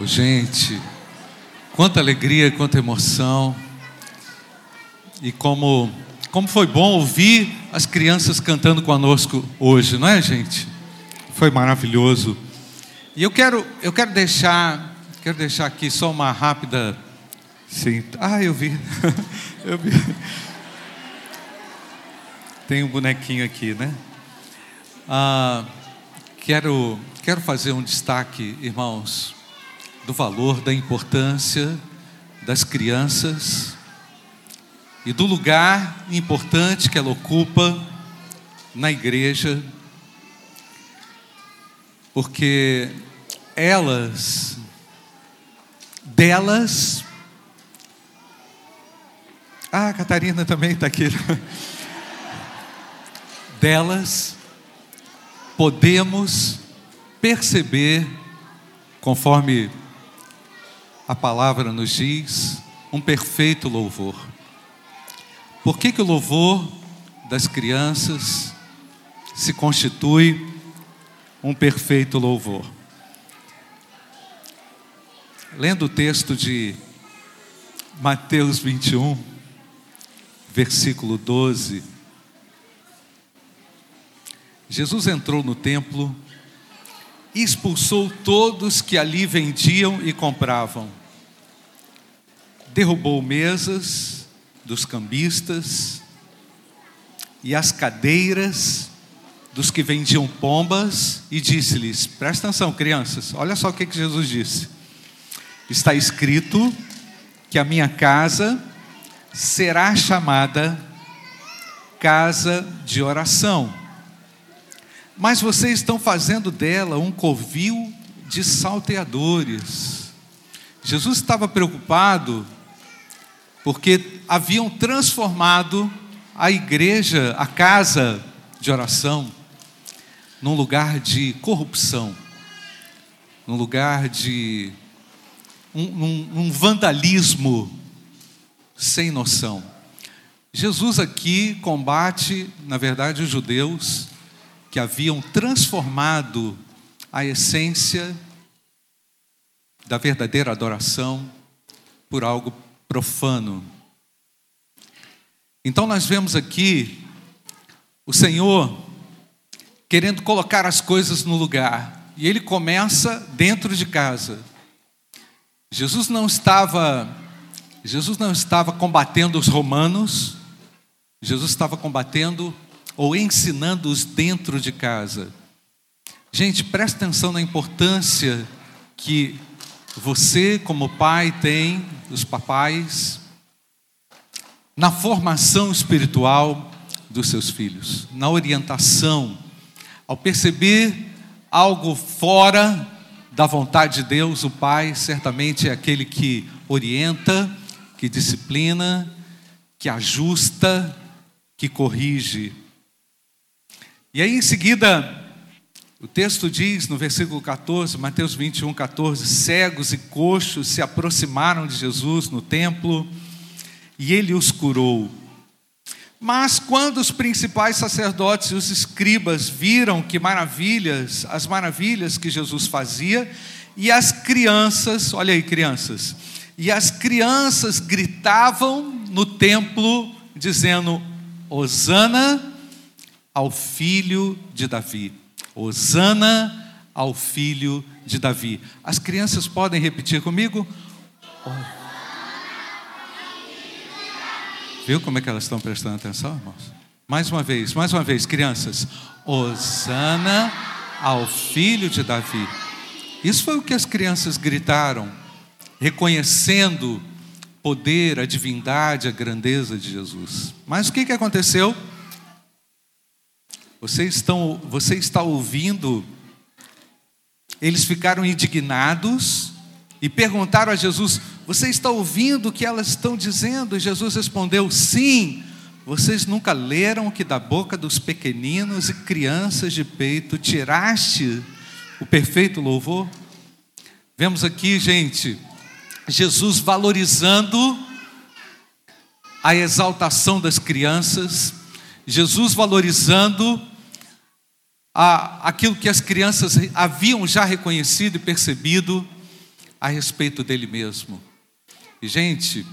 Oh, gente, quanta alegria, quanta emoção. E como, como foi bom ouvir as crianças cantando conosco hoje, não é, gente? Foi maravilhoso. E eu quero, eu quero deixar, quero deixar aqui só uma rápida. Sim. Ah, eu vi. eu vi. Tem um bonequinho aqui, né? Ah, quero, quero fazer um destaque, irmãos, do valor, da importância das crianças e do lugar importante que ela ocupa na igreja, porque elas, delas, ah, a Catarina também está aqui, delas, podemos perceber, conforme a palavra nos diz, um perfeito louvor. Por que, que o louvor das crianças se constitui um perfeito louvor? Lendo o texto de Mateus 21, versículo 12, Jesus entrou no templo e expulsou todos que ali vendiam e compravam derrubou mesas dos cambistas e as cadeiras dos que vendiam pombas e disse-lhes: Presta atenção, crianças, olha só o que, que Jesus disse. Está escrito que a minha casa será chamada casa de oração. Mas vocês estão fazendo dela um covil de salteadores. Jesus estava preocupado porque haviam transformado a igreja, a casa de oração, num lugar de corrupção, num lugar de um, um, um vandalismo sem noção. Jesus aqui combate, na verdade, os judeus que haviam transformado a essência da verdadeira adoração por algo profano. Então nós vemos aqui o Senhor querendo colocar as coisas no lugar, e ele começa dentro de casa. Jesus não estava Jesus não estava combatendo os romanos, Jesus estava combatendo ou ensinando-os dentro de casa. Gente, presta atenção na importância que você, como pai, tem, os papais, na formação espiritual dos seus filhos, na orientação, ao perceber algo fora da vontade de Deus, o pai certamente é aquele que orienta, que disciplina, que ajusta, que corrige. E aí em seguida, o texto diz no versículo 14, Mateus 21, 14: cegos e coxos se aproximaram de Jesus no templo e ele os curou. Mas quando os principais sacerdotes e os escribas viram que maravilhas, as maravilhas que Jesus fazia, e as crianças, olha aí, crianças, e as crianças gritavam no templo, dizendo: Hosana ao filho de Davi. Hosana ao filho de Davi. As crianças podem repetir comigo? Oh. Viu como é que elas estão prestando atenção, irmãos? Mais uma vez, mais uma vez, crianças. Hosana ao filho de Davi. Isso foi o que as crianças gritaram, reconhecendo poder, a divindade, a grandeza de Jesus. Mas o que, que aconteceu? Você, estão, você está ouvindo? Eles ficaram indignados e perguntaram a Jesus: Você está ouvindo o que elas estão dizendo? E Jesus respondeu: Sim. Vocês nunca leram que da boca dos pequeninos e crianças de peito tiraste o perfeito louvor? Vemos aqui, gente, Jesus valorizando a exaltação das crianças, Jesus valorizando a, aquilo que as crianças haviam já reconhecido e percebido, a respeito dele mesmo. E, gente,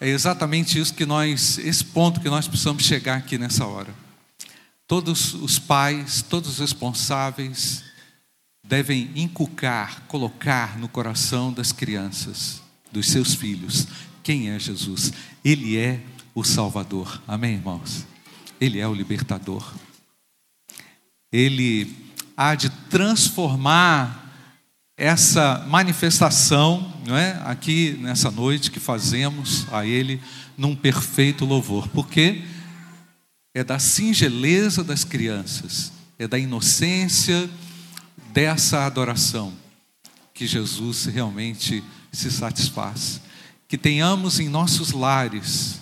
é exatamente isso que nós, esse ponto que nós precisamos chegar aqui nessa hora. Todos os pais, todos os responsáveis devem inculcar, colocar no coração das crianças, dos seus filhos, quem é Jesus. Ele é o Salvador. Amém, irmãos? Ele é o libertador. Ele há de transformar essa manifestação, não é? Aqui nessa noite que fazemos a ele num perfeito louvor. Porque é da singeleza das crianças, é da inocência dessa adoração que Jesus realmente se satisfaz. Que tenhamos em nossos lares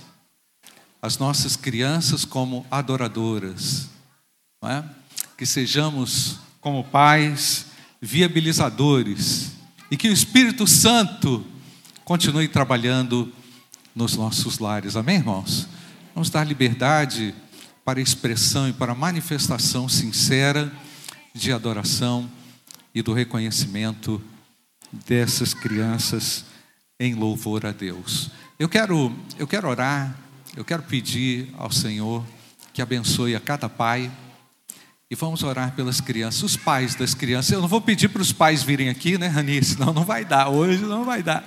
as nossas crianças como adoradoras, é? que sejamos como pais viabilizadores e que o Espírito Santo continue trabalhando nos nossos lares. Amém, irmãos? Vamos dar liberdade para expressão e para manifestação sincera de adoração e do reconhecimento dessas crianças em louvor a Deus. Eu quero, eu quero orar eu quero pedir ao Senhor que abençoe a cada pai. E vamos orar pelas crianças, os pais das crianças. Eu não vou pedir para os pais virem aqui, né, Rani? Senão não vai dar, hoje não vai dar.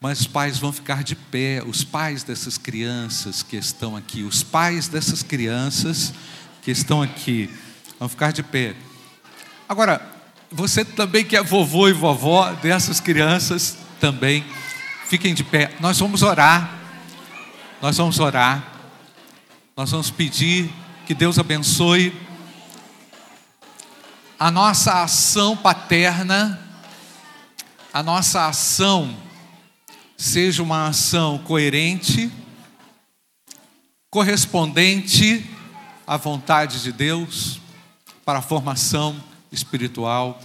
Mas os pais vão ficar de pé, os pais dessas crianças que estão aqui, os pais dessas crianças que estão aqui, vão ficar de pé. Agora, você também que é vovô e vovó dessas crianças, também, fiquem de pé. Nós vamos orar nós vamos orar, nós vamos pedir que Deus abençoe a nossa ação paterna, a nossa ação seja uma ação coerente, correspondente à vontade de Deus para a formação espiritual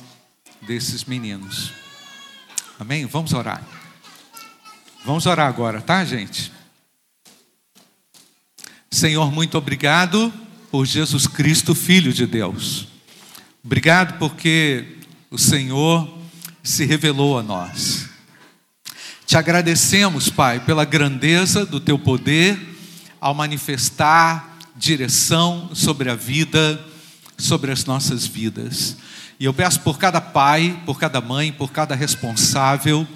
desses meninos. Amém? Vamos orar. Vamos orar agora, tá, gente? Senhor, muito obrigado por Jesus Cristo, Filho de Deus. Obrigado porque o Senhor se revelou a nós. Te agradecemos, Pai, pela grandeza do teu poder ao manifestar direção sobre a vida, sobre as nossas vidas. E eu peço por cada pai, por cada mãe, por cada responsável,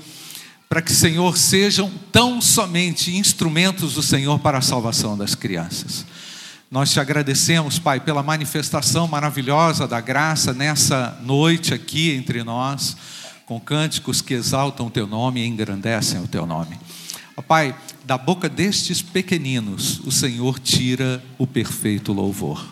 para que, Senhor, sejam tão somente instrumentos do Senhor para a salvação das crianças. Nós te agradecemos, Pai, pela manifestação maravilhosa da graça nessa noite aqui entre nós, com cânticos que exaltam o teu nome e engrandecem o teu nome. Ó Pai, da boca destes pequeninos, o Senhor tira o perfeito louvor.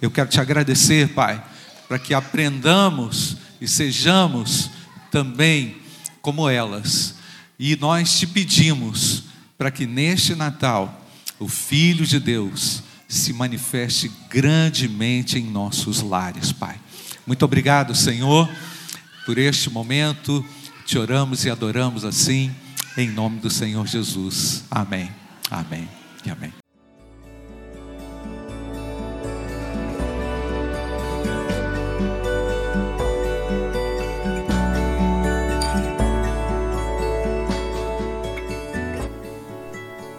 Eu quero te agradecer, Pai, para que aprendamos e sejamos também como elas e nós te pedimos para que neste Natal o Filho de Deus se manifeste grandemente em nossos lares, Pai. Muito obrigado, Senhor, por este momento. Te oramos e adoramos assim, em nome do Senhor Jesus. Amém. Amém e amém.